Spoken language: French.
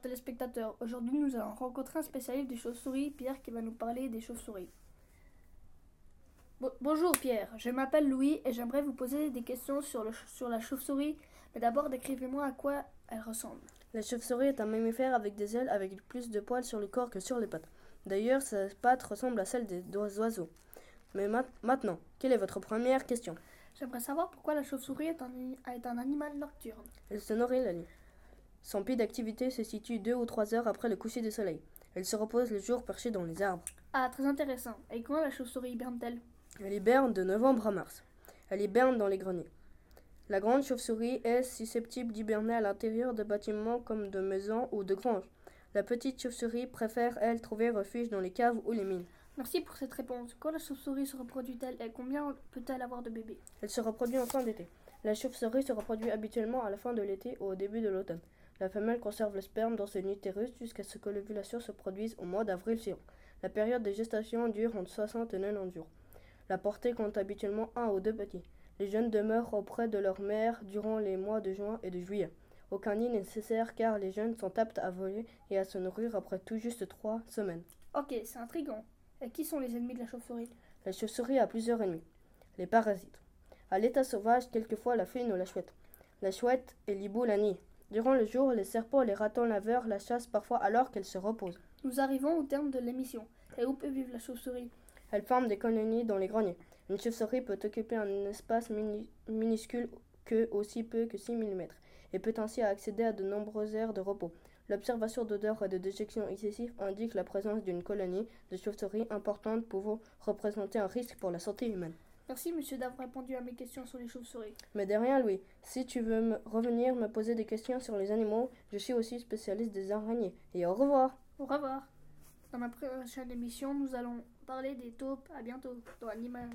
téléspectateurs. Aujourd'hui, nous allons rencontrer un spécialiste des chauves-souris, Pierre, qui va nous parler des chauves-souris. Bo- bonjour Pierre, je m'appelle Louis et j'aimerais vous poser des questions sur, le sur la chauve-souris. Mais d'abord, décrivez-moi à quoi elle ressemble. La chauve-souris est un mammifère avec des ailes avec plus de poils sur le corps que sur les pattes. D'ailleurs, sa pattes ressemble à celles des oiseaux. Mais ma- maintenant, quelle est votre première question? J'aimerais savoir pourquoi la chauve-souris est est un animal nocturne. Elle se nourrit la nuit. Son pied d'activité se situe deux ou trois heures après le coucher du soleil. Elle se repose le jour perchée dans les arbres. Ah, très intéressant. Et quand la chauve-souris hiberne-t-elle Elle hiberne de novembre à mars. Elle hiberne dans les greniers. La grande chauve-souris est susceptible d'hiberner à l'intérieur de bâtiments comme de maisons ou de granges. La petite chauve-souris préfère, elle, trouver refuge dans les caves ou les mines. Merci pour cette réponse. Quand la chauve-souris se reproduit-elle et combien peut-elle avoir de bébés? Elle se reproduit en fin d'été. La chauve-souris se reproduit habituellement à la fin de l'été ou au début de l'automne. La femelle conserve le sperme dans son utérus jusqu'à ce que l'ovulation se produise au mois d'avril suivant. La période de gestation dure entre 60 et 90 jours. La portée compte habituellement un ou deux petits. Les jeunes demeurent auprès de leur mère durant les mois de juin et de juillet. Aucun nid n'est nécessaire car les jeunes sont aptes à voler et à se nourrir après tout juste trois semaines. Ok, c'est intriguant. Et qui sont les ennemis de la chauve-souris? La chauve-souris a plusieurs ennemis. Les parasites. À l'état sauvage, quelquefois la fouine ou la chouette. La chouette et l'hibou la nient. Durant le jour, les serpents et les ratons laveurs la chassent parfois alors qu'elle se repose. Nous arrivons au terme de l'émission. Et où peut vivre la chauve-souris? Elle forme des colonies dans les greniers. Une chauve-souris peut occuper un espace mini- minuscule que aussi peu que 6 mm et peut ainsi accéder à de nombreuses aires de repos. L'observation d'odeurs et de déjections excessives indique la présence d'une colonie de chauves-souris importante pouvant représenter un risque pour la santé humaine. Merci monsieur d'avoir répondu à mes questions sur les chauves-souris. Mais de rien, Louis. Si tu veux me revenir me poser des questions sur les animaux, je suis aussi spécialiste des araignées. Et au revoir. Au revoir. Dans ma prochaine émission, nous allons parler des taupes. À bientôt dans Animal.